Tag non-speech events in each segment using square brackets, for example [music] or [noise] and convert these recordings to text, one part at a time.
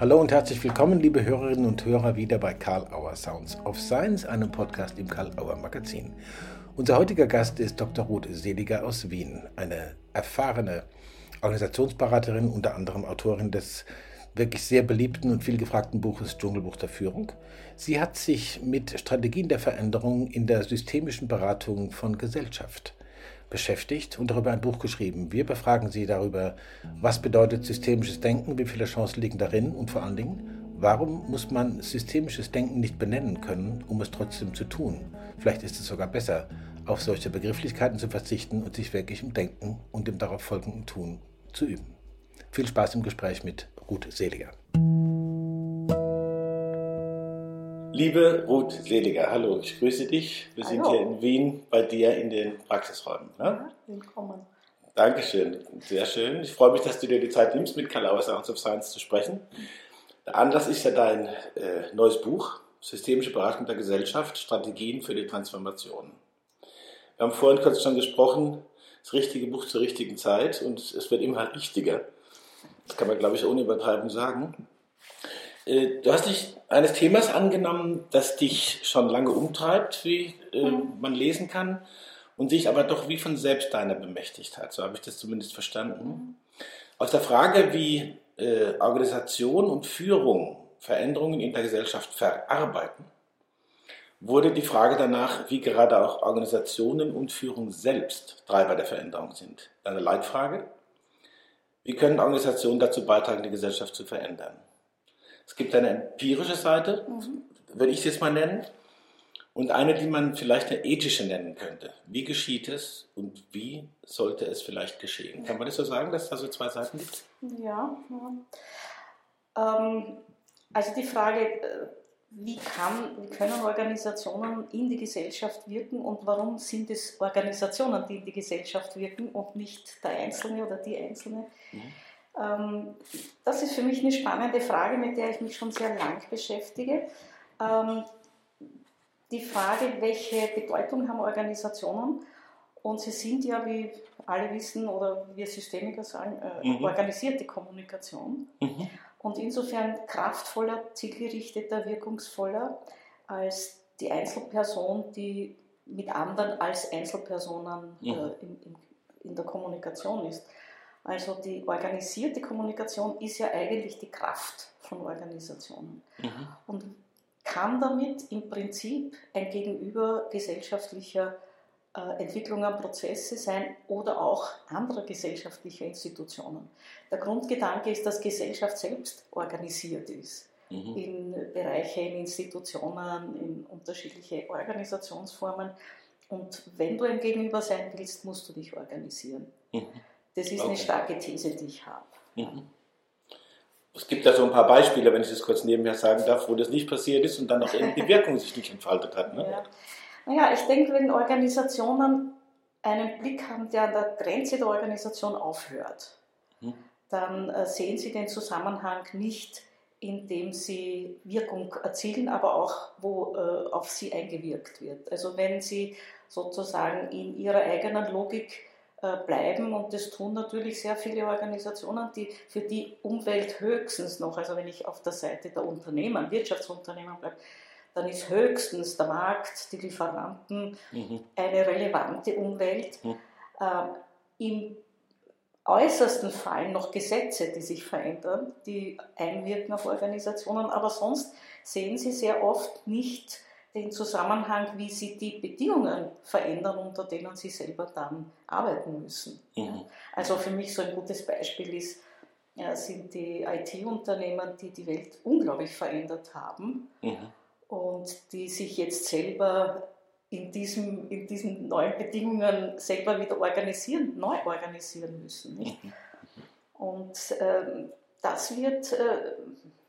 Hallo und herzlich willkommen, liebe Hörerinnen und Hörer, wieder bei Karl Auer Sounds of Science, einem Podcast im Karl Auer Magazin. Unser heutiger Gast ist Dr. Ruth Seliger aus Wien, eine erfahrene Organisationsberaterin, unter anderem Autorin des wirklich sehr beliebten und viel gefragten Buches Dschungelbuch der Führung. Sie hat sich mit Strategien der Veränderung in der systemischen Beratung von Gesellschaft beschäftigt und darüber ein Buch geschrieben. Wir befragen Sie darüber, was bedeutet systemisches Denken, wie viele Chancen liegen darin und vor allen Dingen, warum muss man systemisches Denken nicht benennen können, um es trotzdem zu tun? Vielleicht ist es sogar besser, auf solche Begrifflichkeiten zu verzichten und sich wirklich im Denken und im darauf folgenden Tun zu üben. Viel Spaß im Gespräch mit Ruth Seliger. Liebe Ruth Seliger, hallo, ich grüße dich. Wir hallo. sind hier in Wien bei dir in den Praxisräumen. Ne? Ja, willkommen. Dankeschön, sehr schön. Ich freue mich, dass du dir die Zeit nimmst, mit Karl Auer Sounds of Science zu sprechen. Der Anlass ist ja dein äh, neues Buch, Systemische Beratung der Gesellschaft, Strategien für die Transformation. Wir haben vorhin kurz schon gesprochen, das richtige Buch zur richtigen Zeit und es wird immer richtiger. Das kann man, glaube ich, ohne Übertreibung sagen. Äh, du hast dich eines Themas angenommen, das dich schon lange umtreibt, wie äh, mhm. man lesen kann, und sich aber doch wie von selbst deiner bemächtigt hat. So habe ich das zumindest verstanden. Aus der Frage, wie äh, Organisation und Führung Veränderungen in der Gesellschaft verarbeiten, wurde die Frage danach, wie gerade auch Organisationen und Führung selbst Treiber der Veränderung sind. Eine Leitfrage. Wie können Organisationen dazu beitragen, die Gesellschaft zu verändern? Es gibt eine empirische Seite, mhm. würde ich es jetzt mal nennen, und eine, die man vielleicht eine ethische nennen könnte. Wie geschieht es und wie sollte es vielleicht geschehen? Kann man das so sagen, dass es da so zwei Seiten gibt? Ja. ja. Ähm, also die Frage, äh, wie, kann, wie können Organisationen in die Gesellschaft wirken und warum sind es Organisationen, die in die Gesellschaft wirken und nicht der Einzelne oder die Einzelne? Mhm. Ähm, das ist für mich eine spannende Frage, mit der ich mich schon sehr lang beschäftige. Ähm, die Frage, welche Bedeutung haben Organisationen? Und sie sind ja, wie alle wissen oder wir Systemiker sagen, äh, mhm. organisierte Kommunikation. Mhm. Und insofern kraftvoller, zielgerichteter, wirkungsvoller als die Einzelperson, die mit anderen als Einzelpersonen mhm. äh, in, in, in der Kommunikation ist. Also die organisierte Kommunikation ist ja eigentlich die Kraft von Organisationen mhm. und kann damit im Prinzip ein Gegenüber gesellschaftlicher äh, Entwicklungen, Prozesse sein oder auch anderer gesellschaftlicher Institutionen. Der Grundgedanke ist, dass Gesellschaft selbst organisiert ist. Mhm. In Bereiche, in Institutionen, in unterschiedliche Organisationsformen. Und wenn du ein Gegenüber sein willst, musst du dich organisieren. Mhm. Das ist okay. eine starke These, die ich habe. Mhm. Es gibt da so ein paar Beispiele, wenn ich das kurz nebenher sagen darf, wo das nicht passiert ist und dann auch [laughs] die Wirkung sich nicht entfaltet hat. Ne? Ja. Naja, ich denke, wenn Organisationen einen Blick haben, der an der Grenze der Organisation aufhört, mhm. dann äh, sehen sie den Zusammenhang nicht, indem sie Wirkung erzielen, aber auch, wo äh, auf sie eingewirkt wird. Also wenn sie sozusagen in ihrer eigenen Logik bleiben und das tun natürlich sehr viele Organisationen, die für die Umwelt höchstens noch, also wenn ich auf der Seite der Unternehmen, Wirtschaftsunternehmen bleibe, dann ist höchstens der Markt, die Lieferanten mhm. eine relevante Umwelt. Mhm. Äh, Im äußersten Fall noch Gesetze, die sich verändern, die einwirken auf Organisationen, aber sonst sehen sie sehr oft nicht den Zusammenhang, wie sie die Bedingungen verändern, unter denen sie selber dann arbeiten müssen. Mhm. Also für mich so ein gutes Beispiel ist, ja, sind die IT-Unternehmen, die die Welt unglaublich verändert haben mhm. und die sich jetzt selber in, diesem, in diesen neuen Bedingungen selber wieder organisieren, neu organisieren müssen. Mhm. Und äh, das wird äh,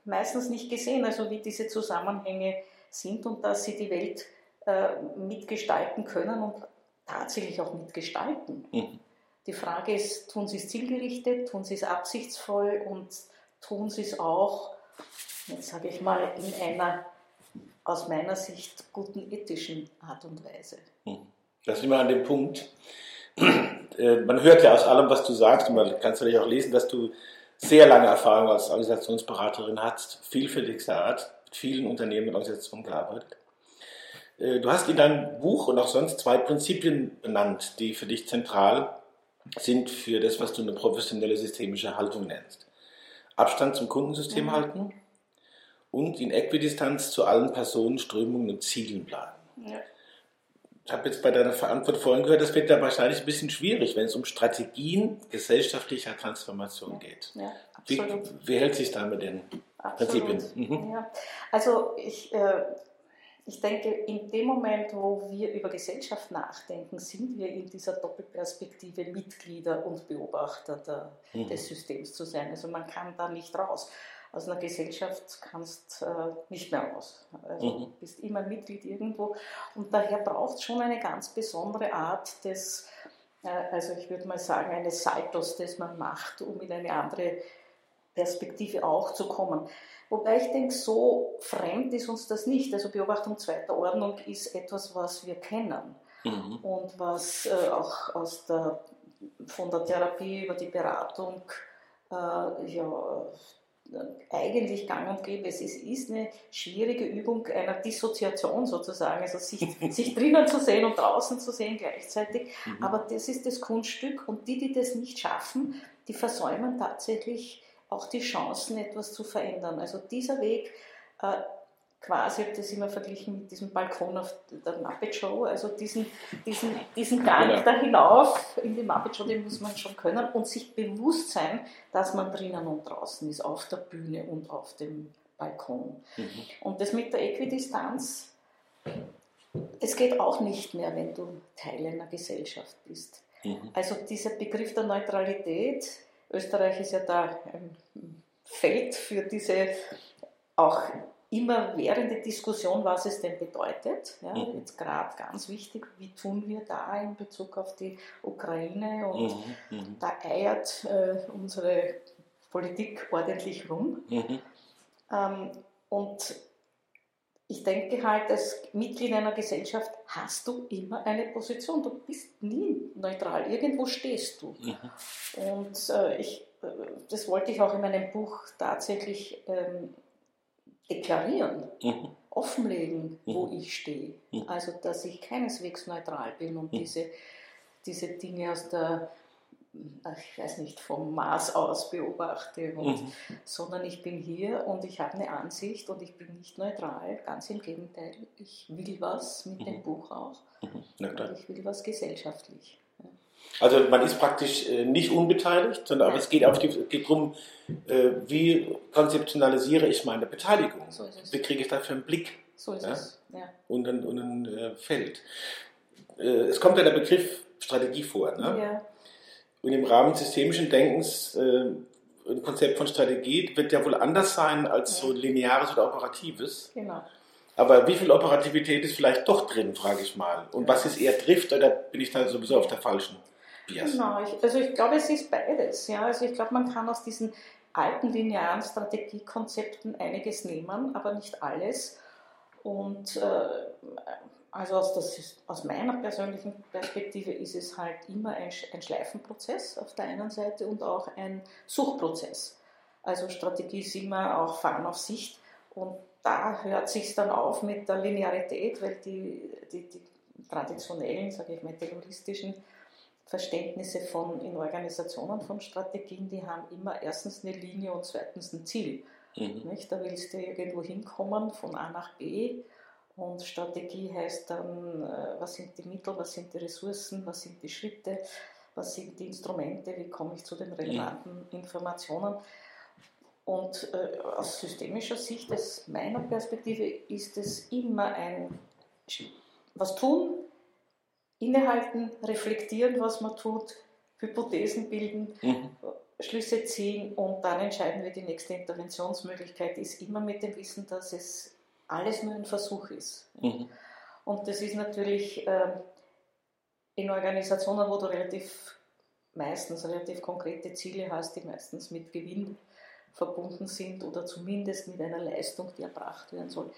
meistens nicht gesehen, also wie diese Zusammenhänge sind und dass sie die Welt äh, mitgestalten können und tatsächlich auch mitgestalten. Mhm. Die Frage ist, tun sie es zielgerichtet, tun sie es absichtsvoll und tun sie es auch, jetzt sage ich mal, in einer aus meiner Sicht guten ethischen Art und Weise. Mhm. Da sind wir an dem Punkt. Äh, man hört ja aus allem, was du sagst, und man kann es natürlich auch lesen, dass du sehr lange Erfahrung als Organisationsberaterin hast, vielfältigster Art, vielen Unternehmen und Organisationen gearbeitet. Äh, du hast in deinem Buch und auch sonst zwei Prinzipien benannt, die für dich zentral sind für das, was du eine professionelle systemische Haltung nennst. Abstand zum Kundensystem mhm. halten und in Äquidistanz zu allen Personen, Strömungen und Zielen bleiben. Ja. Ich habe jetzt bei deiner Verantwortung vorhin gehört, das wird da wahrscheinlich ein bisschen schwierig, wenn es um Strategien gesellschaftlicher Transformation geht. Ja, wie, wie, hält sich da mit den absolut. Prinzipien? Mhm. Ja. Also ich, äh, ich denke, in dem Moment, wo wir über Gesellschaft nachdenken, sind wir in dieser Doppelperspektive Mitglieder und Beobachter der, mhm. des Systems zu sein. Also man kann da nicht raus aus einer Gesellschaft kannst äh, nicht mehr raus. Also mhm. bist immer Mitglied irgendwo und daher braucht es schon eine ganz besondere Art des, äh, also ich würde mal sagen, eines Saltos, das man macht, um in eine andere Perspektive auch zu kommen. Wobei ich denke, so fremd ist uns das nicht. Also Beobachtung zweiter Ordnung ist etwas, was wir kennen mhm. und was äh, auch aus der, von der Therapie über die Beratung äh, ja, eigentlich gang und gäbe. Es ist, ist eine schwierige Übung einer Dissoziation sozusagen, also sich, [laughs] sich drinnen zu sehen und draußen zu sehen gleichzeitig. Mhm. Aber das ist das Kunststück und die, die das nicht schaffen, die versäumen tatsächlich auch die Chancen, etwas zu verändern. Also dieser Weg äh, quasi, ich habe das immer verglichen mit diesem Balkon auf der Muppet Show, also diesen, diesen, diesen Gang genau. da hinauf in die Muppet Show, den muss man schon können und sich bewusst sein, dass man drinnen und draußen ist, auf der Bühne und auf dem Balkon. Mhm. Und das mit der Äquidistanz, es geht auch nicht mehr, wenn du Teil einer Gesellschaft bist. Mhm. Also dieser Begriff der Neutralität, Österreich ist ja da ein Feld für diese auch immer währende Diskussion, was es denn bedeutet. Ja, mhm. Jetzt gerade ganz wichtig, wie tun wir da in Bezug auf die Ukraine und mhm. mhm. da eiert äh, unsere Politik ordentlich rum. Mhm. Ähm, und ich denke halt, als Mitglied einer Gesellschaft hast du immer eine Position. Du bist nie neutral. Irgendwo stehst du. Mhm. Und äh, ich, äh, das wollte ich auch in meinem Buch tatsächlich ähm, deklarieren, mhm. offenlegen, wo mhm. ich stehe. Mhm. Also, dass ich keineswegs neutral bin und mhm. diese, diese Dinge aus der, ich weiß nicht, vom Mars aus beobachte, und, mhm. sondern ich bin hier und ich habe eine Ansicht und ich bin nicht neutral. Ganz im Gegenteil, ich will was mit dem mhm. Buch auch. Ich will was gesellschaftlich. Also man ist praktisch äh, nicht unbeteiligt, sondern aber es geht, auf die, geht darum, äh, wie konzeptionalisiere ich meine Beteiligung? So wie kriege ich dafür einen Blick? So ist ja? es. Ja. Und ein, und ein äh, Feld. es kommt ja der Begriff Strategie vor. Ne? Ja. Und im Rahmen systemischen Denkens, ein Konzept von Strategie wird ja wohl anders sein als so lineares oder operatives. Genau. Aber wie viel Operativität ist vielleicht doch drin, frage ich mal. Und was ist eher trifft, oder bin ich da sowieso auf der falschen? Bias? Genau, ich, also ich glaube, es ist beides. Ja. Also ich glaube, man kann aus diesen alten linearen Strategiekonzepten einiges nehmen, aber nicht alles. Und äh, also aus, das, aus, meiner persönlichen Perspektive ist es halt immer ein, ein Schleifenprozess auf der einen Seite und auch ein Suchprozess. Also Strategie ist immer auch Fahren auf Sicht und da hört sich dann auf mit der Linearität, weil die, die, die traditionellen, sage ich mal, terroristischen Verständnisse von, in Organisationen von Strategien, die haben immer erstens eine Linie und zweitens ein Ziel. Mhm. Nicht? Da willst du irgendwo hinkommen von A nach B und Strategie heißt dann, äh, was sind die Mittel, was sind die Ressourcen, was sind die Schritte, was sind die Instrumente, wie komme ich zu den relevanten. Informationen. Und äh, aus systemischer Sicht, aus meiner Perspektive, ist es immer ein was tun, innehalten, reflektieren, was man tut, Hypothesen bilden, mhm. Schlüsse ziehen und dann entscheiden wir, die nächste Interventionsmöglichkeit ist immer mit dem Wissen, dass es alles nur ein Versuch ist. Mhm. Und das ist natürlich äh, in Organisationen, wo du relativ meistens relativ konkrete Ziele hast, die meistens mit Gewinn verbunden sind oder zumindest mit einer Leistung, die erbracht werden soll,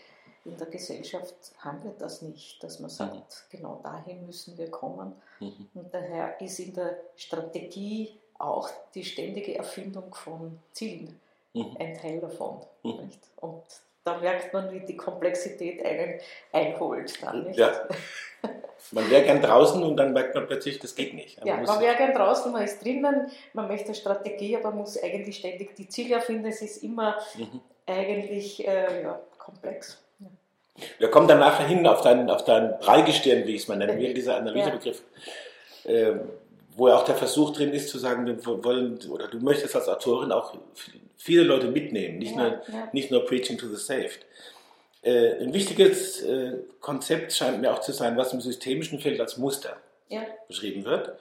in der Gesellschaft haben wir das nicht, dass man sagt, mhm. genau dahin müssen wir kommen. Mhm. Und daher ist in der Strategie auch die ständige Erfindung von Zielen mhm. ein Teil davon. Mhm. Und da merkt man, wie die Komplexität einen einholt. Dann, nicht? Ja. [laughs] Man wäre gern draußen und dann merkt man plötzlich, das geht nicht. Man ja, man wäre gern draußen, man ist drinnen, man möchte eine Strategie, aber muss eigentlich ständig die Ziele erfinden. Es ist immer mhm. eigentlich äh, ja, komplex. Ja. Wir kommen dann nachher hin auf dein, auf dein Breigestirn, wie ich es mal nennen will, [laughs] dieser Analysebegriff. Ja. Äh, wo ja auch der Versuch drin ist zu sagen, wir wollen, oder du möchtest als Autorin auch viele Leute mitnehmen, nicht, ja, nur, ja. nicht nur Preaching to the Saved. Äh, ein wichtiges äh, Konzept scheint mir auch zu sein, was im systemischen Feld als Muster ja. beschrieben wird.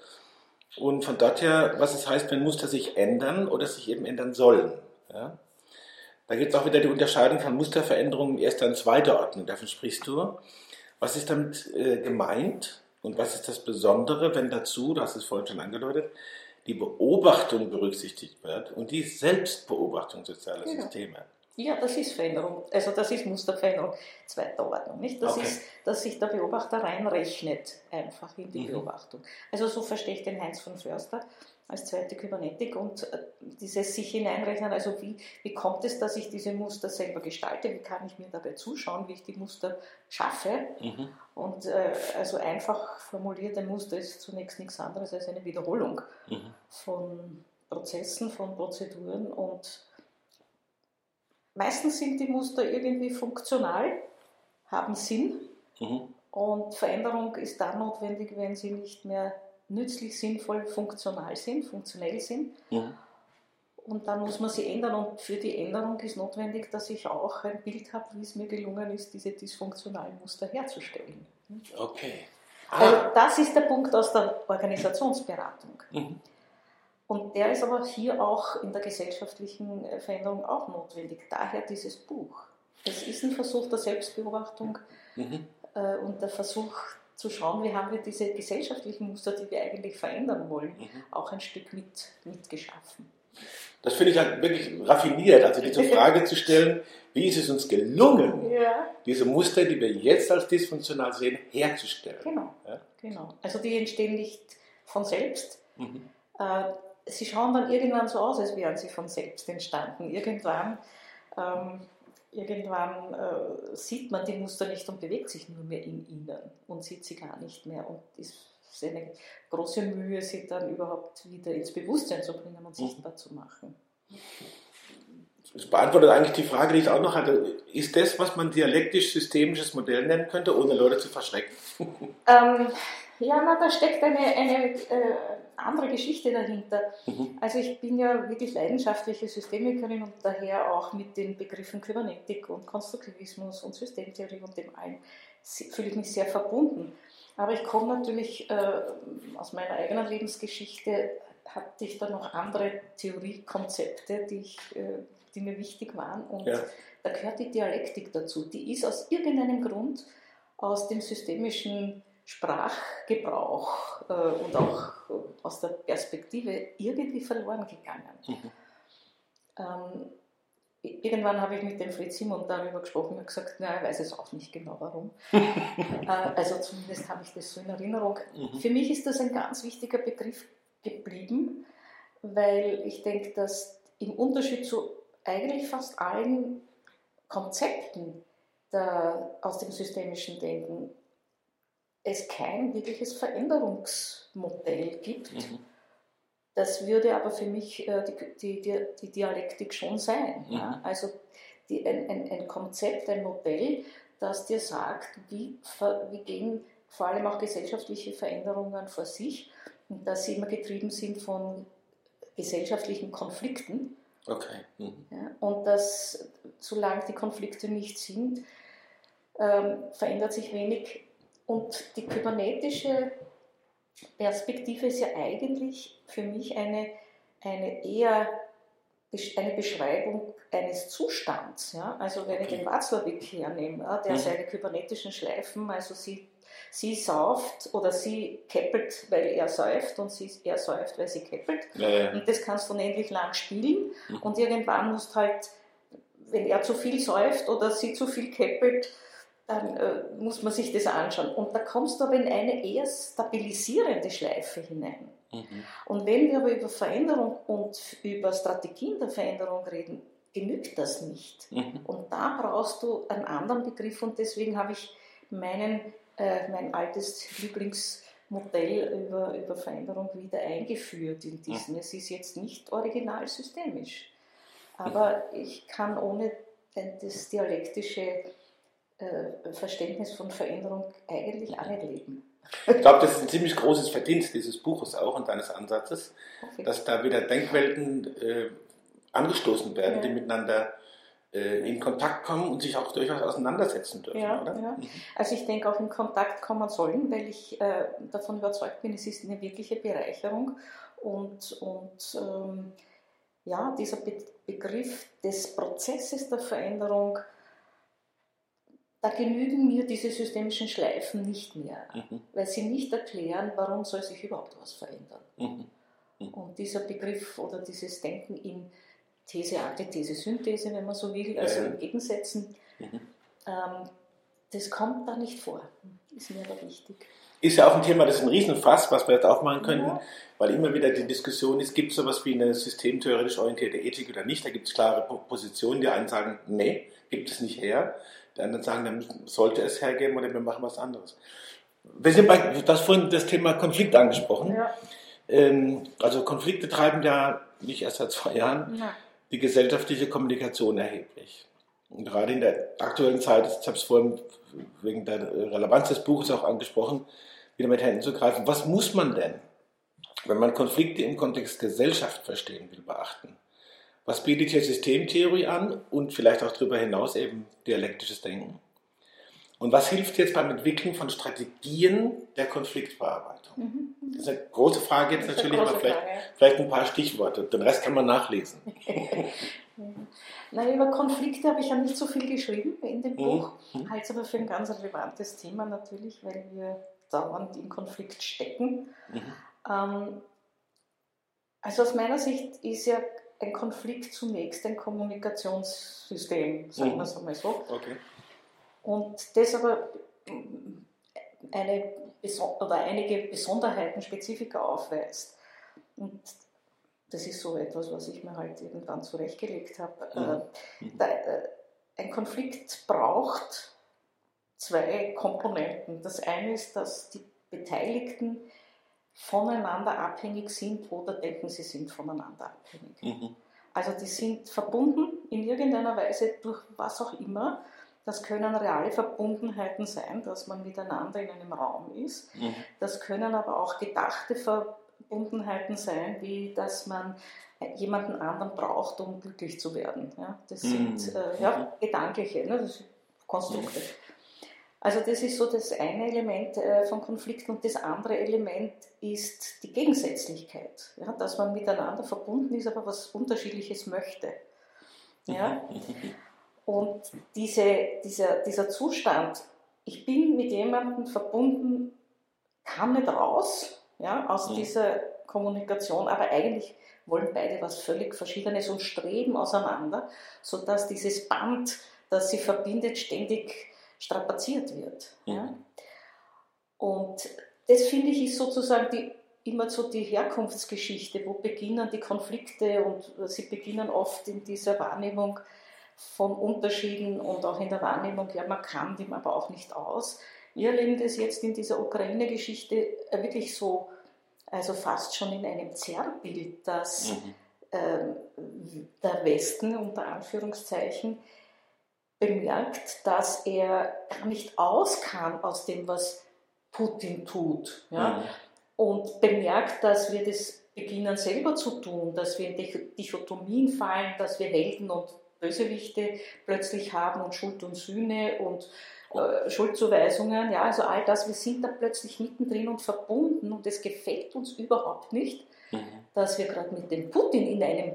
Und von dort her, was es heißt, wenn Muster sich ändern oder sich eben ändern sollen. Da gibt es auch wieder die Unterscheidung von Musterveränderungen erster und zweiter Ordnung, davon sprichst du. Was ist damit äh, gemeint und was ist das Besondere, wenn dazu, du hast es vorhin schon angedeutet, die Beobachtung berücksichtigt wird und die Selbstbeobachtung sozialer genau. Systeme? Ja, das ist Veränderung, also das ist Musterveränderung zweiter Ordnung. Nicht? Das okay. ist, dass sich der Beobachter reinrechnet einfach in die mhm. Beobachtung. Also so verstehe ich den Heinz von Förster als zweite Kybernetik und äh, dieses sich hineinrechnen, also wie, wie kommt es, dass ich diese Muster selber gestalte, wie kann ich mir dabei zuschauen, wie ich die Muster schaffe. Mhm. Und äh, also einfach formulierte Muster ist zunächst nichts anderes als eine Wiederholung mhm. von Prozessen, von Prozeduren und Meistens sind die Muster irgendwie funktional, haben Sinn mhm. und Veränderung ist dann notwendig, wenn sie nicht mehr nützlich, sinnvoll, funktional sind, funktionell sind. Mhm. Und dann muss man sie ändern und für die Änderung ist notwendig, dass ich auch ein Bild habe, wie es mir gelungen ist, diese dysfunktionalen Muster herzustellen. Okay. Also ah. Also das ist der Punkt aus der Organisationsberatung. Mhm. Und der ist aber hier auch in der gesellschaftlichen äh, Veränderung auch notwendig. Daher dieses Buch. Es ist ein Versuch der Selbstbeobachtung mhm. äh, und der Versuch zu schauen, wie haben wir diese gesellschaftlichen Muster, die wir eigentlich verändern wollen, mhm. auch ein Stück mit, mitgeschaffen. Das finde ich halt wirklich raffiniert, also diese [laughs] Frage zu stellen, wie ist es uns gelungen, ja. diese Muster, die wir jetzt als dysfunktional sehen, herzustellen. Genau, ja? genau. Also die entstehen nicht von selbst. Mhm. Äh, sie schauen dann irgendwann so aus, als wären sie von selbst entstanden. Irgendwann, ähm, irgendwann äh, sieht man die Muster nicht und bewegt sich nur mehr in ihnen und sieht sie gar nicht mehr. Und ist eine große Mühe, sie dann überhaupt wieder ins Bewusstsein zu bringen und sichtbar zu machen. Das beantwortet eigentlich die Frage, die ich auch noch hatte. Ist das, was man dialektisch-systemisches Modell nennen könnte, ohne Leute zu verschrecken? [laughs] Ähm, ja, na, da steckt eine, eine äh, andere Geschichte dahinter. Mhm. Also ich bin ja wirklich leidenschaftliche Systemikerin und daher auch mit den Begriffen Kybernetik und Konstruktivismus und Systemtheorie und dem allen fühle ich mich sehr verbunden. Aber ich komme natürlich äh, aus meiner eigenen Lebensgeschichte, hatte ich da noch andere Theoriekonzepte, die, ich, äh, die mir wichtig waren. Und ja. da gehört die Dialektik dazu. Die ist aus irgendeinem Grund aus dem systemischen Sprachgebrauch äh, und auch aus der Perspektive irgendwie verloren gegangen. Mhm. Ähm, irgendwann habe ich mit dem Fritz Simon darüber gesprochen und gesagt, na, er weiß es auch nicht genau warum. [laughs] äh, also zumindest habe ich das so in Erinnerung. Mhm. Für mich ist das ein ganz wichtiger Begriff geblieben, weil ich denke, dass im Unterschied zu eigentlich fast allen Konzepten der, aus dem systemischen Denken es kein wirkliches Veränderungsmodell gibt. Mhm. Das würde aber für mich äh, die, die, die, Dialektik schon sein. Mhm. Ja? Also die, ein, ein, ein, Konzept, ein Modell, das dir sagt, wie, wie gehen vor allem auch gesellschaftliche Veränderungen vor sich und dass sie immer getrieben sind von gesellschaftlichen Konflikten. Okay. Mhm. Ja, und dass, solange die Konflikte nicht sind, ähm, verändert sich wenig und die kybernetische Perspektive ist ja eigentlich für mich eine, eine eher eine Beschreibung eines Zustands. Ja? Also wenn ich den Watzlawick hernehme, der mhm. seine kybernetischen Schleifen, also sie, sie sauft oder sie keppelt, weil er säuft und sie, er säuft, weil sie keppelt. Ja, ja. Und das kannst du unendlich lang spielen mhm. und irgendwann musst halt, wenn er zu viel säuft oder sie zu viel keppelt, dann äh, muss man sich das anschauen. Und da kommst du aber in eine eher stabilisierende Schleife hinein. Mhm. Und wenn wir aber über Veränderung und über Strategien der Veränderung reden, genügt das nicht. Mhm. Und da brauchst du einen anderen Begriff und deswegen habe ich meinen, äh, mein altes Lieblingsmodell über, über Veränderung wieder eingeführt in diesen. Mhm. Es ist jetzt nicht original systemisch, aber mhm. ich kann ohne das dialektische Verständnis von Veränderung eigentlich nicht leben. Ich glaube, das ist ein ziemlich großes Verdienst dieses Buches auch und deines Ansatzes, dass da wieder Denkwelten äh, angestoßen werden, ja. die miteinander äh, in Kontakt kommen und sich auch durchaus auseinandersetzen dürfen, ja, oder? Ja. Mhm. Also ich denke auch in Kontakt kommen sollen, weil ich äh, davon überzeugt bin, es ist eine wirkliche Bereicherung und, und ähm, ja, dieser Be Begriff des Prozesses der Veränderung da genügen mir diese systemischen Schleifen nicht mehr, mhm. weil sie nicht erklären, warum soll sich überhaupt was verändern. Mhm. Mhm. Und dieser Begriff oder dieses Denken in These, Antithese, Synthese, wenn man so will, also ja, ja. in Gegensätzen, mhm. ähm, das kommt da nicht vor. Ist mir aber wichtig. Ist ja auch ein Thema, das ist ein Riesenfass, was wir jetzt aufmachen könnten, ja. weil immer wieder die Diskussion ist, gibt es sowas wie eine systemtheoretisch orientierte Ethik oder nicht? Da gibt es klare Positionen, die einen sagen, nee, gibt es nicht her. Die anderen sagen, dann sollte es hergeben oder wir machen was anderes. Wir sind bei, das vorhin das Thema Konflikt angesprochen. Ja. Ähm, also Konflikte treiben ja nicht erst seit zwei Jahren ja. die gesellschaftliche Kommunikation erheblich. Und gerade in der aktuellen Zeit, ich habe es vorhin wegen der Relevanz des Buches auch angesprochen, wieder mit Händen zu greifen. Was muss man denn, wenn man Konflikte im Kontext Gesellschaft verstehen will, beachten? Was bietet hier Systemtheorie an und vielleicht auch darüber hinaus eben dialektisches Denken? Und was hilft jetzt beim Entwickeln von Strategien der Konfliktbearbeitung? Mhm. Das ist eine große Frage jetzt natürlich, aber vielleicht, vielleicht, ein paar Stichworte. Den Rest kann man nachlesen. [laughs] Nein, über Konflikte habe ich ja nicht so viel geschrieben in dem mhm. Buch. Mhm. Halte es aber für ein ganz relevantes Thema natürlich, weil wir dauernd in Konflikt stecken. Mhm. Ähm, also aus meiner Sicht ist ja ein Konflikt zunächst ein Kommunikationssystem, sagen wir es einmal so. Okay. Und das aber eine, oder einige Besonderheiten, Spezifika aufweist. Und das ist so etwas, was ich mir halt irgendwann zurechtgelegt habe. Mhm. Äh, äh, ein Konflikt braucht zwei Komponenten. Das eine ist, dass die Beteiligten voneinander abhängig sind oder denken, sie sind voneinander abhängig. Mhm. Also die sind verbunden in irgendeiner Weise durch was auch immer. Das können reale Verbundenheiten sein, dass man miteinander in einem Raum ist. Mhm. Das können aber auch gedachte Verbundenheiten sein, wie dass man jemanden anderen braucht, um glücklich zu werden. Ja, das mhm. sind äh, ja, mhm. gedankliche ne, das sind Konstrukte. Also das ist so das eine Element äh, von Konflikt und das andere Element ist die Gegensätzlichkeit, ja, dass man miteinander verbunden ist, aber was Unterschiedliches möchte. Ja? Und diese, dieser, dieser Zustand, ich bin mit jemandem verbunden, kann nicht raus ja, aus mhm. dieser Kommunikation, aber eigentlich wollen beide was völlig Verschiedenes und streben auseinander, sodass dieses Band, das sie verbindet, ständig strapaziert wird. Mhm. Ja? Und das finde ich ist sozusagen die, immer so die Herkunftsgeschichte, wo beginnen die Konflikte und sie beginnen oft in dieser Wahrnehmung von Unterschieden und auch in der Wahrnehmung, ja, man kann dem aber auch nicht aus. Wir erleben das jetzt in dieser Ukraine-Geschichte äh, wirklich so, also fast schon in einem Zerrbild, dass mhm. äh, der Westen unter Anführungszeichen bemerkt, dass er nicht aus kann aus dem, was Putin tut. Ja? Mhm. Und bemerkt, dass wir das beginnen selber zu tun, dass wir in Dichotomien fallen, dass wir Helden und Bösewichte plötzlich haben und Schuld und Sühne und äh, Schuldzuweisungen. Ja, also all das, wir sind da plötzlich mittendrin und verbunden und es gefällt uns überhaupt nicht, mhm. dass wir gerade mit dem Putin in einem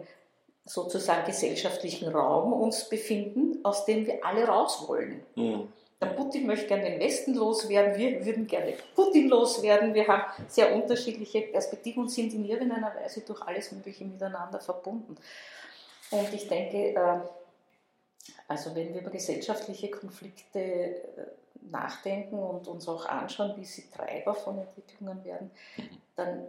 sozusagen gesellschaftlichen Raum uns befinden, aus dem wir alle raus wollen. Mhm. Der Putin möchte gerne den Westen loswerden, wir würden gerne Putin loswerden. Wir haben sehr unterschiedliche Perspektiven und sind in irgendeiner Weise durch alles Mögliche miteinander verbunden. Und ich denke, äh, also wenn wir über gesellschaftliche Konflikte äh, nachdenken und uns auch anschauen, wie sie Treiber von Entwicklungen werden, dann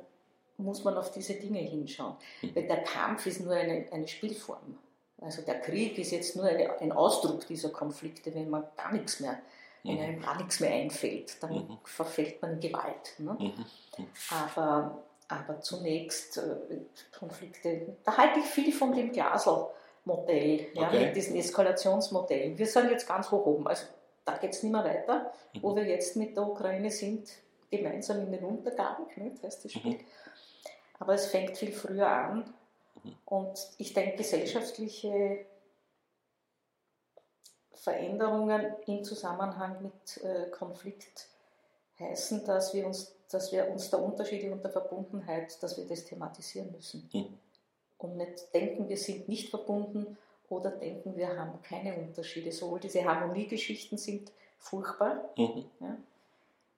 muss man auf diese Dinge hinschauen. Weil der Kampf ist nur eine, eine Spielform. Also der Krieg ist jetzt nur eine, ein Ausdruck dieser Konflikte, wenn man gar nichts mehr, wenn mhm. einem gar nichts mehr einfällt, dann mhm. verfällt man Gewalt. Ne? Mhm. Aber, aber zunächst äh, Konflikte, da halte ich viel von dem Glasl-Modell, ja, okay. mit diesen Eskalationsmodellen. Wir sind jetzt ganz hoch oben, also da geht es nicht mehr weiter, wo wir jetzt mit der Ukraine sind, gemeinsam in den Untergang, nicht, heißt das Spiel. Aber es fängt viel früher an und ich denke, gesellschaftliche Veränderungen im Zusammenhang mit äh, Konflikt heißen, dass wir, uns, dass wir uns der Unterschiede und der Verbundenheit, dass wir das thematisieren müssen. Mhm. Und nicht denken, wir sind nicht verbunden oder denken, wir haben keine Unterschiede. Sowohl diese Harmoniegeschichten sind furchtbar. Mhm. Ja.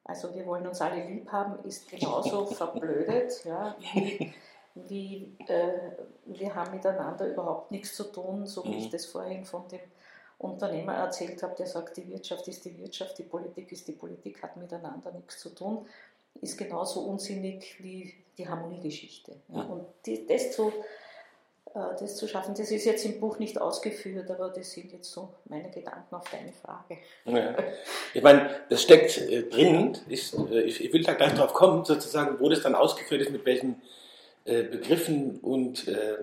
Also wir wollen uns alle lieb haben, ist genauso [laughs] verblödet, ja, wie wie äh, wir haben miteinander überhaupt nichts zu tun, so wie mhm. ich das vorhin von dem Unternehmer erzählt habe, der sagt, die Wirtschaft ist die Wirtschaft, die Politik ist die Politik, hat miteinander nichts zu tun, ist genauso unsinnig wie die Harmoniegeschichte. Ja. Und die, das, zu, das zu schaffen, das ist jetzt im Buch nicht ausgeführt, aber das sind jetzt so meine Gedanken auf deine Frage. Ja. Ich meine, das steckt äh, drin, ich, äh, ich, will da gleich drauf kommen, sozusagen, wo das dann ausgeführt ist, mit welchen äh, Begriffen und äh,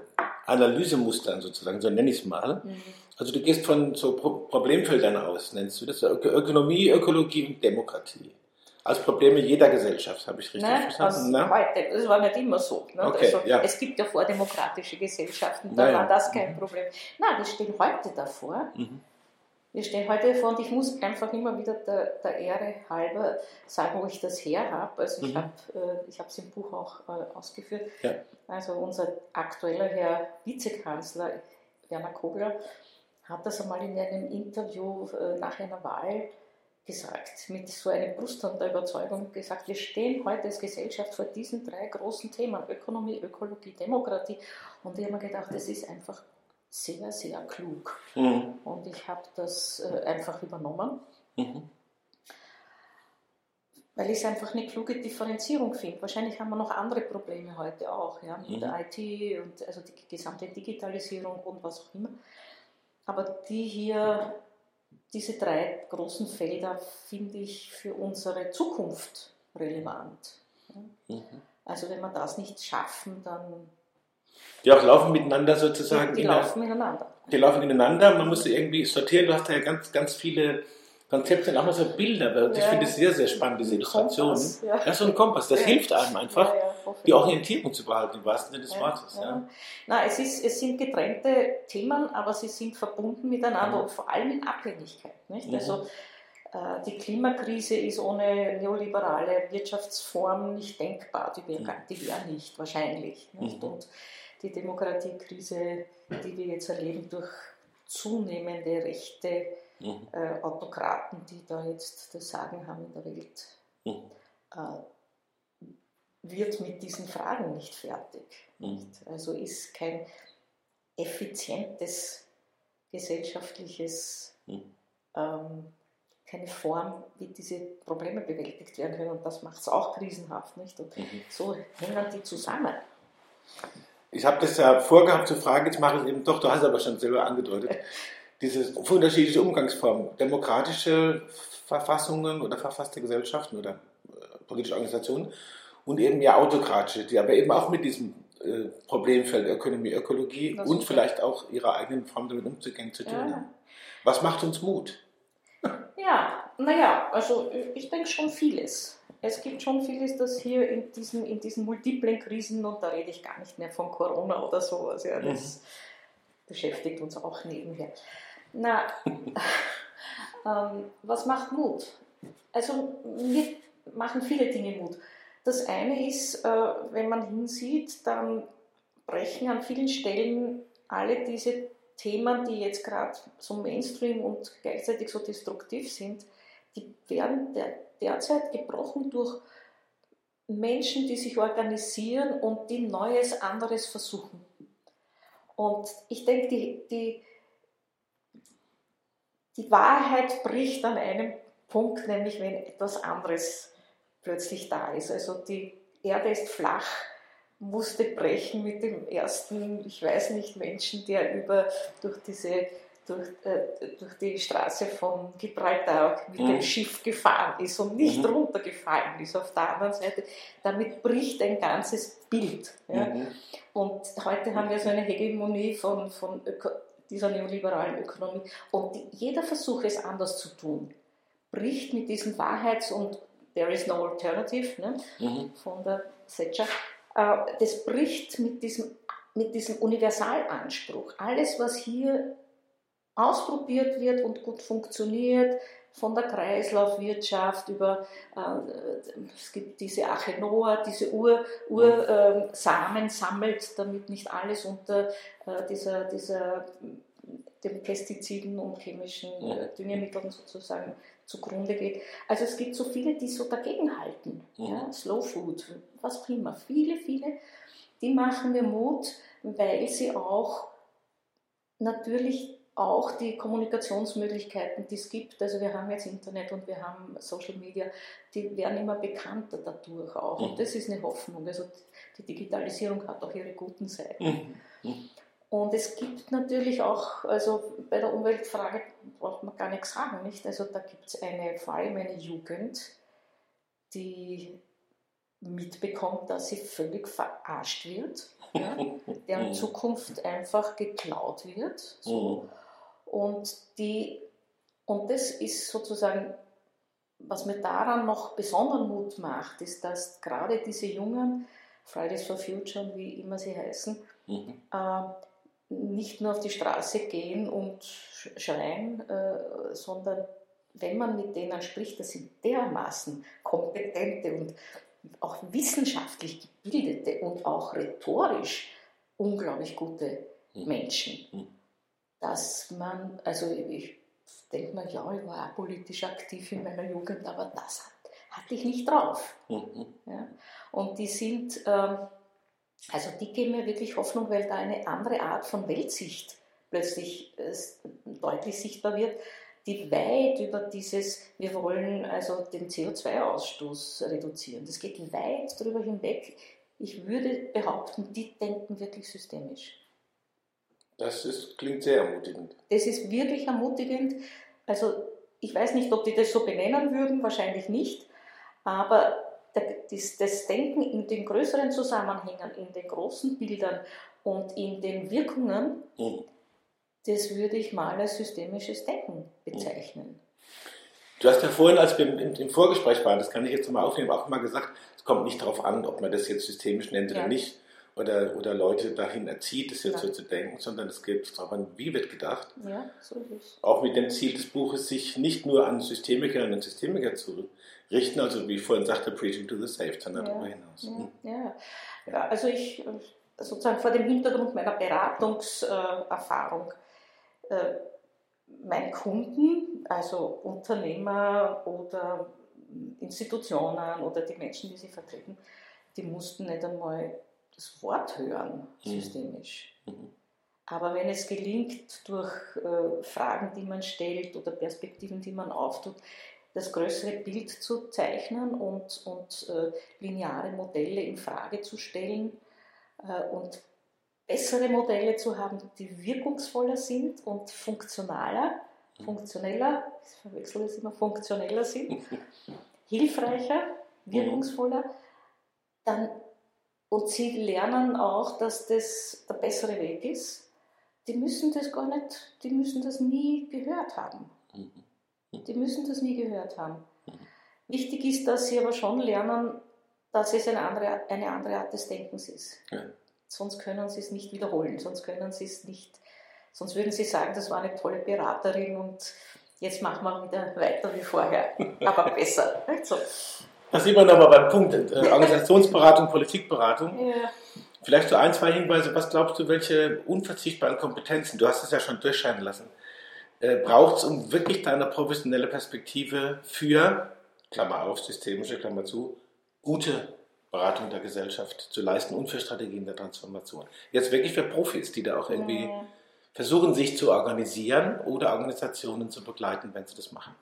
Analysemustern sozusagen, so nenne ich es mal. Mhm. Also du gehst von so Pro Problemfeldern aus, nennst du das? Ökonomie, Ökologie und Demokratie. Als Probleme jeder Gesellschaft, habe ich richtig Nein, verstanden? Nein, heute. Das war nicht immer so. Ne? Okay, also, ja. Es gibt ja vordemokratische Gesellschaften, da naja. war das kein mhm. Problem. Nein, wir stehen heute davor. Mhm wir stehen heute vor und ich muss einfach immer wieder der, der Ehre halber sagen, wo ich das her habe. Also ich mhm. habe äh, es im Buch auch äh, ausgeführt. Ja. Also unser aktueller Herr Vizekanzler Werner Kogler hat das einmal in einem Interview äh, nach einer Wahl gesagt, mit so einem Brustton der Überzeugung gesagt, wir stehen heute als Gesellschaft vor diesen drei großen Themen, Ökonomie, Ökologie, Demokratie. Und ich habe mir gedacht, das ist einfach sehr, sehr klug. Mhm. Und ich habe das äh, einfach übernommen, mhm. weil ich es einfach eine kluge Differenzierung finde. Wahrscheinlich haben wir noch andere Probleme heute auch, ja, mit mhm. der IT und also die gesamte Digitalisierung und was auch immer. Aber die hier, diese drei großen Felder, finde ich für unsere Zukunft relevant. Mhm. Also wenn wir das nicht schaffen, dann die auch laufen miteinander sozusagen. Die, die laufen miteinander. Die laufen ineinander. Man muss sie irgendwie sortieren. Du hast ja ganz, ganz viele Konzepte und auch mal so Bilder. Ich ja. finde es sehr, sehr spannend, diese Illustrationen. Kompass, ja. ja. so ein Kompass. Das hilft einem einfach, die Orientierung zu behalten, im wahrsten Sinne des Wortes. Ja. Na, es, ist, es sind getrennte Themen, aber sie sind verbunden miteinander und vor allem in Abhängigkeit. Nicht? Mhm. Also, äh, die Klimakrise ist ohne neoliberale Wirtschaftsform nicht denkbar. Die wäre mhm. wär nicht, wahrscheinlich. Nicht? Mhm. Und die Demokratiekrise, die wir jetzt erleben durch zunehmende rechte mhm. äh, Autokraten, die da jetzt das Sagen haben in der Welt, mhm. äh, wird mit diesen Fragen nicht fertig. Mhm. Nicht? Also ist kein effizientes gesellschaftliches, mhm. ähm, keine Form, wie diese Probleme bewältigt werden können. Und das macht es auch krisenhaft. Nicht? Und mhm. so hängen die zusammen ich habe das ja vorgehabt zu fragen, jetzt mache ich es eben doch, du hast es aber schon selber angedeutet. [laughs] Diese unterschiedliche Umgangsformen, demokratische Verfassungen oder verfasste Gesellschaften oder äh, politische Organisationen und eben ja autokratische, die aber eben auch mit diesem äh, Problemfeld Ökonomie, Ökologie das und vielleicht auch ihrer eigenen Form damit umzugehen zu tun ja. haben. Was macht uns Mut? [laughs] Ja, naja, also ich denke schon vieles es gibt schon vieles, das hier in diesen, in diesen multiplen Krisen, und da rede ich gar nicht mehr von Corona oder sowas, ja, das mhm. beschäftigt uns auch nebenher. Na, [laughs] ähm, was macht Mut? Also mir machen viele Dinge Mut. Das eine ist, äh, wenn man hinsieht, dann brechen an vielen Stellen alle diese Themen, die jetzt gerade so Mainstream und gleichzeitig so destruktiv sind, die werden der, derzeit gebrochen durch Menschen, die sich organisieren und die Neues, anderes versuchen. Und ich denke, die, die, die Wahrheit bricht an einem Punkt, nämlich wenn etwas anderes plötzlich da ist. Also die Erde ist flach, musste brechen mit dem ersten, ich weiß nicht, Menschen, der über durch diese durch, äh, durch die Straße von Gibraltar mit mhm. dem Schiff gefahren ist und nicht mhm. runtergefallen ist auf der anderen Seite. Damit bricht ein ganzes Bild. Ja? Mhm. Und heute haben wir so eine Hegemonie von, von Öko dieser neoliberalen Ökonomie. Und die, jeder Versuch, es anders zu tun, bricht mit diesem Wahrheits- und There is no alternative ne? Mhm. von der Thatcher, äh, das bricht mit diesem, mit diesem Universalanspruch. Alles, was hier ausprobiert wird und gut funktioniert, von der Kreislaufwirtschaft über, äh, es gibt diese Arche Noah, diese Ursamen äh, sammelt, damit nicht alles unter äh, dieser, dieser, den Pestiziden und chemischen äh, Düngemitteln sozusagen zugrunde geht. Also es gibt so viele, die so dagegenhalten. Mhm. Ja, Slow Food, was auch immer. Viele, viele, die machen mir Mut, weil sie auch natürlich auch die Kommunikationsmöglichkeiten, die es gibt. Also wir haben jetzt Internet und wir haben Social Media, die werden immer bekannter dadurch auch. Und mhm. das ist eine Hoffnung. Also die Digitalisierung hat auch ihre guten Seiten. Mhm. mhm. Und es gibt natürlich auch, also bei der Umweltfrage braucht man gar nichts sagen, nicht? Also da gibt es eine, vor allem eine Jugend, die mitbekommt, dass sie völlig verarscht wird, ja? [laughs] deren. Zukunft einfach geklaut wird. So. Und, die, und das ist sozusagen, was mir daran noch besonderen Mut macht, ist, dass gerade diese jungen Fridays for Future, wie immer sie heißen, mhm. äh, nicht nur auf die Straße gehen und schreien, äh, sondern wenn man mit denen spricht, das sind dermaßen kompetente und auch wissenschaftlich gebildete und auch rhetorisch unglaublich gute mhm. Menschen. Mhm dass man, also ich denke mal, ja, ich war auch politisch aktiv in meiner Jugend, aber das hat, hatte ich nicht drauf. Mhm. Ja? Und die sind, ähm, also die geben mir wirklich Hoffnung, weil da eine andere Art von Weltsicht plötzlich äh, deutlich sichtbar wird, die weit über dieses, wir wollen also den CO2-Ausstoß reduzieren. Das geht weit darüber hinweg. Ich würde behaupten, die denken wirklich systemisch. Das ist, klingt sehr ermutigend. Das ist wirklich ermutigend. Also ich weiß nicht, ob die das so benennen würden, wahrscheinlich nicht, aber das Denken in den größeren Zusammenhängen, in den großen Bildern und in den Wirkungen, mhm. das würde ich mal als systemisches Denken bezeichnen. Du hast ja vorhin, als wir im, Vorgespräch waren, das kann ich jetzt mal aufnehmen, auch mal gesagt, es kommt nicht darauf an, ob man das jetzt systemisch nennt ja. oder nicht oder, oder Leute dahin erzieht, das jetzt ja. so zu denken, sondern es geht darum, wie wird gedacht. Ja, so. Auch mit dem Ziel des Buches, sich nicht nur an Systemikerinnen und Systemiker zu richten, also wie ich vorhin sagte, Preaching to the Saved, sondern ja. darüber hinaus. Ja. Hm. Ja. ja, also ich sozusagen vor dem Hintergrund meiner Beratungserfahrung, äh, meine Kunden, also Unternehmer oder Institutionen oder die Menschen, die sie vertreten, die mussten nicht einmal das Wort hören, mhm. systemisch. Mhm. Aber wenn es gelingt, durch äh, Fragen, die man stellt oder Perspektiven, die man auftut, das größere Bild zu zeichnen und, und äh, lineare Modelle in Frage zu stellen äh, und bessere Modelle zu haben, die wirkungsvoller sind und funktionaler, mhm. funktioneller, ich verwechsel das immer, funktioneller sind, [laughs] hilfreicher, wirkungsvoller, dann und sie lernen auch, dass das der bessere Weg ist, die müssen das gar nicht, die müssen das nie gehört haben. Mhm. Die müssen das nie gehört haben. Mhm. Wichtig ist, dass sie aber schon lernen, dass es eine andere, eine andere Art des Denkens ist. Ja. Sonst können sie es nicht wiederholen, sonst können sie es nicht, sonst würden sie sagen, das war eine tolle Beraterin und jetzt machen wir wieder weiter wie vorher, aber besser. [laughs] So. Da sieht man aber beim Punkt äh, Organisationsberatung, Politikberatung. Ja. Vielleicht so ein, zwei Hinweise. Was glaubst du, welche unverzichtbaren Kompetenzen, du hast es ja schon durchscheinen lassen, äh, braucht es, um wirklich deine professionelle Perspektive für, Klammer auf, systemische Klammer zu, gute Beratung der Gesellschaft zu leisten und für Strategien der Transformation? Jetzt wirklich für Profis, die da auch irgendwie versuchen, sich zu organisieren oder Organisationen zu begleiten, wenn sie das machen.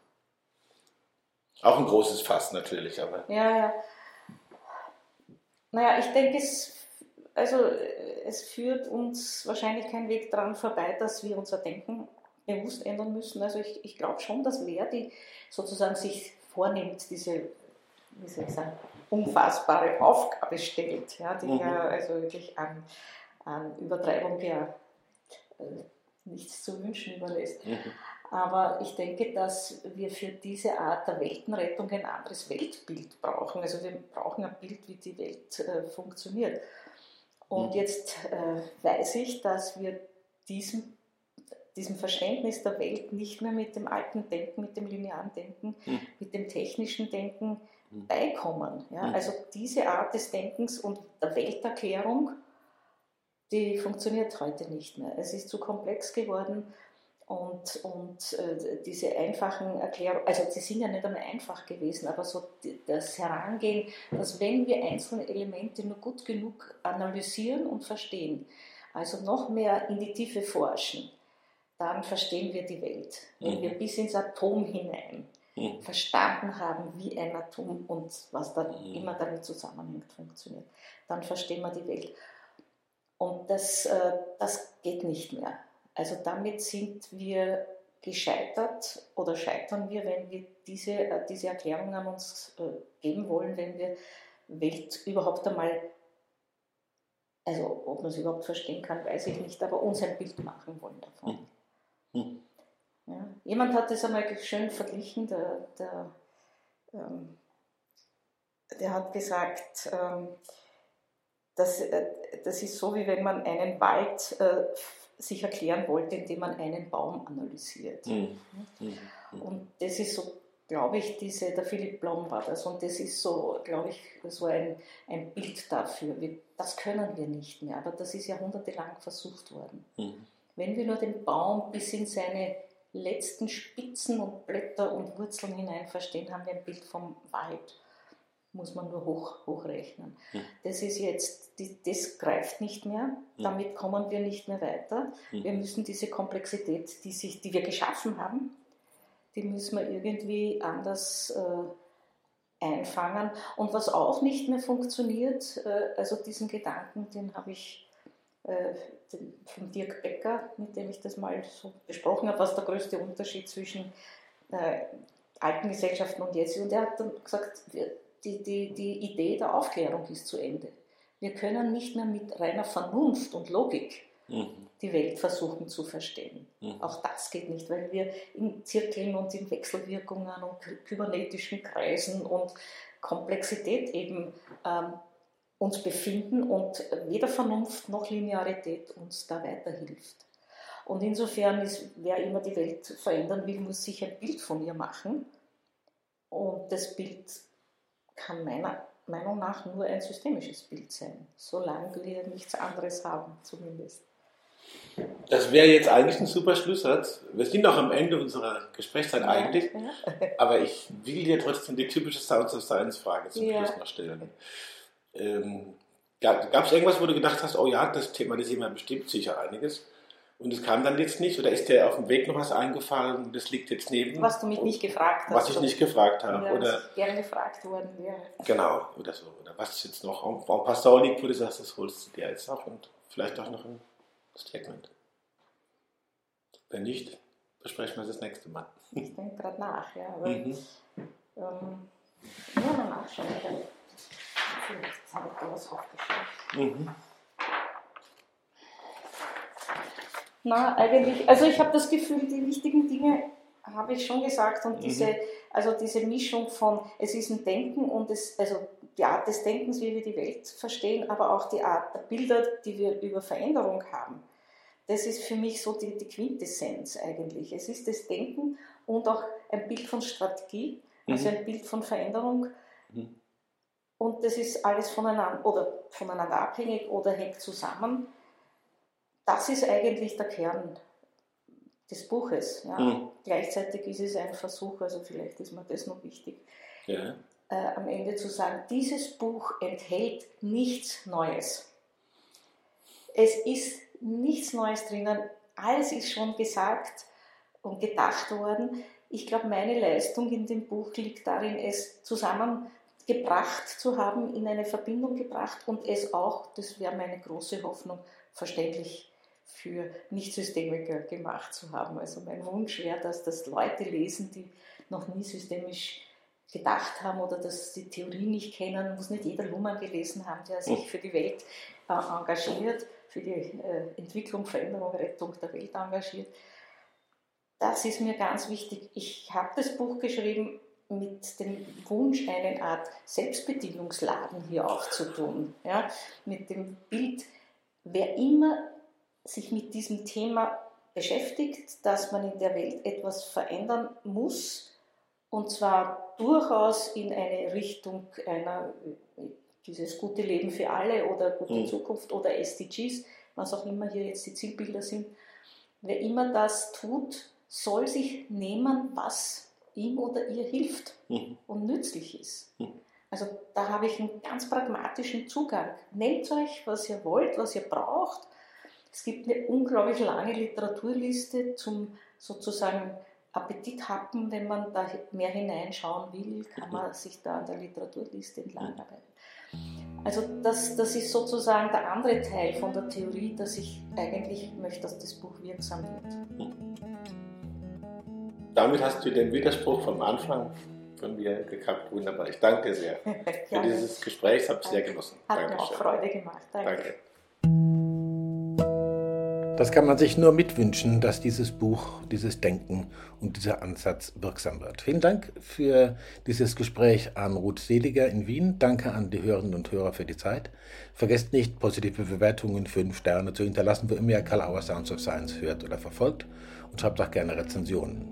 Auch ein großes Fass natürlich, aber. Ja, ja. Naja, ich denke, es, also, es führt uns wahrscheinlich kein Weg daran vorbei, dass wir unser Denken bewusst ändern müssen. Also ich, ich glaube schon, dass wer die sozusagen sich vornimmt, diese, wie soll ich sagen, unfassbare Aufgabe stellt, ja, die mhm. ja also wirklich an, an Übertreibung ja äh, nichts zu wünschen überlässt. Mhm. Aber ich denke, dass wir für diese Art der Weltenrettung ein anderes Weltbild brauchen. Also wir brauchen ein Bild, wie die Welt äh, funktioniert. Und mhm. jetzt äh, weiß ich, dass wir diesem, diesem Verständnis der Welt nicht mehr mit dem alten Denken, mit dem linearen Denken, mhm. mit dem technischen Denken mhm. beikommen. Ja? Mhm. Also diese Art des Denkens und der Welterklärung, die funktioniert heute nicht mehr. Es ist zu komplex geworden und, und äh, diese einfachen Erklärungen, also sie sind ja nicht einmal einfach gewesen, aber so das Herangehen, dass wenn wir einzelne Elemente nur gut genug analysieren und verstehen, also noch mehr in die Tiefe forschen, dann verstehen wir die Welt. Wenn mhm. wir bis ins Atom hinein mhm. verstanden haben, wie ein Atom und was da mhm. immer damit zusammenhängt, funktioniert, dann verstehen wir die Welt. Und das, äh, das geht nicht mehr. Also damit sind wir gescheitert oder scheitern wir, wenn wir diese, äh, diese Erklärung an uns äh, geben wollen, wenn wir Welt überhaupt einmal, also ob man es überhaupt verstehen kann, weiß ich nicht, aber uns ein Bild machen wollen davon. Mhm. Ja. Jemand hat das einmal schön verglichen, der, der, ähm, der hat gesagt, ähm, das, äh, das ist so, wie wenn man einen Wald äh, sich erklären wollte, indem man einen Baum analysiert. Mhm. Und das ist so, glaube ich, diese, der Philipp Blom war das, und das ist so, glaube ich, so ein, ein Bild dafür. Wir, das können wir nicht mehr, aber das ist jahrhundertelang versucht worden. Mhm. Wenn wir nur den Baum bis in seine letzten Spitzen und Blätter und Wurzeln hinein verstehen, haben wir ein Bild vom Wald muss man nur hoch, hochrechnen. Mhm. Das ist jetzt, das greift nicht mehr, damit kommen wir nicht mehr weiter. Mhm. Wir müssen diese Komplexität, die, sich, die wir geschaffen haben, die müssen wir irgendwie anders äh, einfangen. Und was auch nicht mehr funktioniert, äh, also diesen Gedanken, den habe ich äh, von Dirk Becker, mit dem ich das mal so besprochen habe, was der größte Unterschied zwischen äh, alten Gesellschaften und jetzt ist. Und er hat dann gesagt, wir, die, die, die Idee der Aufklärung ist zu Ende. Wir können nicht mehr mit reiner Vernunft und Logik mhm. die Welt versuchen zu verstehen. Mhm. Auch das geht nicht, weil wir in Zirkeln und in Wechselwirkungen und kybernetischen Kreisen und Komplexität eben ähm, uns befinden und weder Vernunft noch Linearität uns da weiterhilft. Und insofern ist, wer immer die Welt verändern will, muss sich ein Bild von ihr machen. Und das Bild kann meiner Meinung nach nur ein systemisches Bild sein, solange wir nichts anderes haben, zumindest. Das wäre jetzt eigentlich ein super Schlusssatz. Wir sind noch am Ende unserer Gesprächszeit ja, eigentlich, ja. [laughs] aber ich will dir trotzdem die typische Sounds of Science Frage zum ja. Schluss noch stellen. Ähm, Gab es irgendwas, wo du gedacht hast, oh ja, das Thema, das jemand bestimmt sicher einiges? Und es kam dann jetzt nicht? Oder ist dir auf dem Weg noch was eingefallen und das liegt jetzt neben? Was du mich nicht gefragt hast. Was ich nicht gefragt habe. Ja, oder gerne gefragt worden wäre. Genau, oder so. Oder was jetzt noch auf ein Passau liegt, wo du sagst, das holst du dir jetzt noch und vielleicht auch noch ein Statement. Wenn nicht, besprechen wir das nächste Mal. Ich denke gerade nach, ja. Aber, mhm. ähm, mal nachschauen. Ich habe da was aufgeschrieben. Mhm. Na, eigentlich, also ich habe das Gefühl, die wichtigen Dinge habe ich schon gesagt und mhm. diese, also diese Mischung von, es ist ein Denken und es, also die Art des Denkens, wie wir die Welt verstehen, aber auch die Art der Bilder, die wir über Veränderung haben. Das ist für mich so die, die Quintessenz eigentlich. Es ist das Denken und auch ein Bild von Strategie, also mhm. ein Bild von Veränderung. Mhm. Und das ist alles voneinander oder voneinander abhängig oder hängt zusammen das ist eigentlich der Kern des Buches. Ja. Mhm. Gleichzeitig ist es ein Versuch, also vielleicht ist mir das noch wichtig, ja. äh, am Ende zu sagen, dieses Buch enthält nichts Neues. Es ist nichts Neues drinnen, alles ist schon gesagt und gedacht worden. ich glaube, meine Leistung in dem Buch liegt darin, es zusammengebracht zu haben, in eine Verbindung gebracht und es auch, das wäre meine große Hoffnung, verständlich für Nicht-Systemiker gemacht zu haben. Also mein Wunsch wäre, dass das Leute lesen, die noch nie systemisch gedacht haben oder dass die Theorie nicht kennen, muss nicht jeder Luhmann gelesen haben, der sich für die Welt äh, engagiert, für die äh, Entwicklung, Veränderung, Rettung der Welt engagiert. Das ist mir ganz wichtig. Ich habe das Buch geschrieben mit dem Wunsch, eine Art Selbstbedienungsladen hier aufzutun. Ja? Mit dem Bild, wer immer sich mit diesem Thema beschäftigt, dass man in der Welt etwas verändern muss, und zwar durchaus in eine Richtung einer, dieses gute Leben für alle oder gute mhm. Zukunft oder SDGs, was auch immer hier jetzt die Zielbilder sind. Wer immer das tut, soll sich nehmen, was ihm oder ihr hilft mhm. und nützlich ist. Mhm. Also da habe ich einen ganz pragmatischen Zugang. Nehmt euch, was ihr wollt, was ihr braucht. Es gibt eine unglaublich lange Literaturliste zum sozusagen Appetit hatten, wenn man da mehr hineinschauen will, kann man [laughs] sich da an der Literaturliste entlangarbeiten. Also das, das ist sozusagen der andere Teil von der Theorie, dass ich eigentlich möchte, dass das Buch wirksam wird. Damit hast du den Widerspruch vom Anfang von mir gekappt. Wunderbar. Ich danke dir sehr [laughs] für dieses Gespräch. Ich habe es sehr genossen. Hat Dankeschön. mir auch Freude gemacht. Danke. danke. Das kann man sich nur mitwünschen, dass dieses Buch, dieses Denken und dieser Ansatz wirksam wird. Vielen Dank für dieses Gespräch an Ruth Seliger in Wien. Danke an die Hörerinnen und Hörer für die Zeit. Vergesst nicht, positive Bewertungen, fünf Sterne zu hinterlassen, wo immer ihr Karl Auer Sounds of Science hört oder verfolgt und schreibt auch gerne Rezensionen.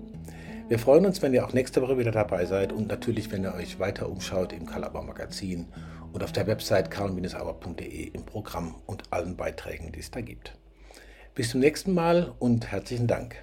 Wir freuen uns, wenn ihr auch nächste Woche wieder dabei seid und natürlich, wenn ihr euch weiter umschaut im Karl Auer Magazin und auf der Website karl-auer.de im Programm und allen Beiträgen, die es da gibt. Bis zum nächsten Mal und herzlichen Dank.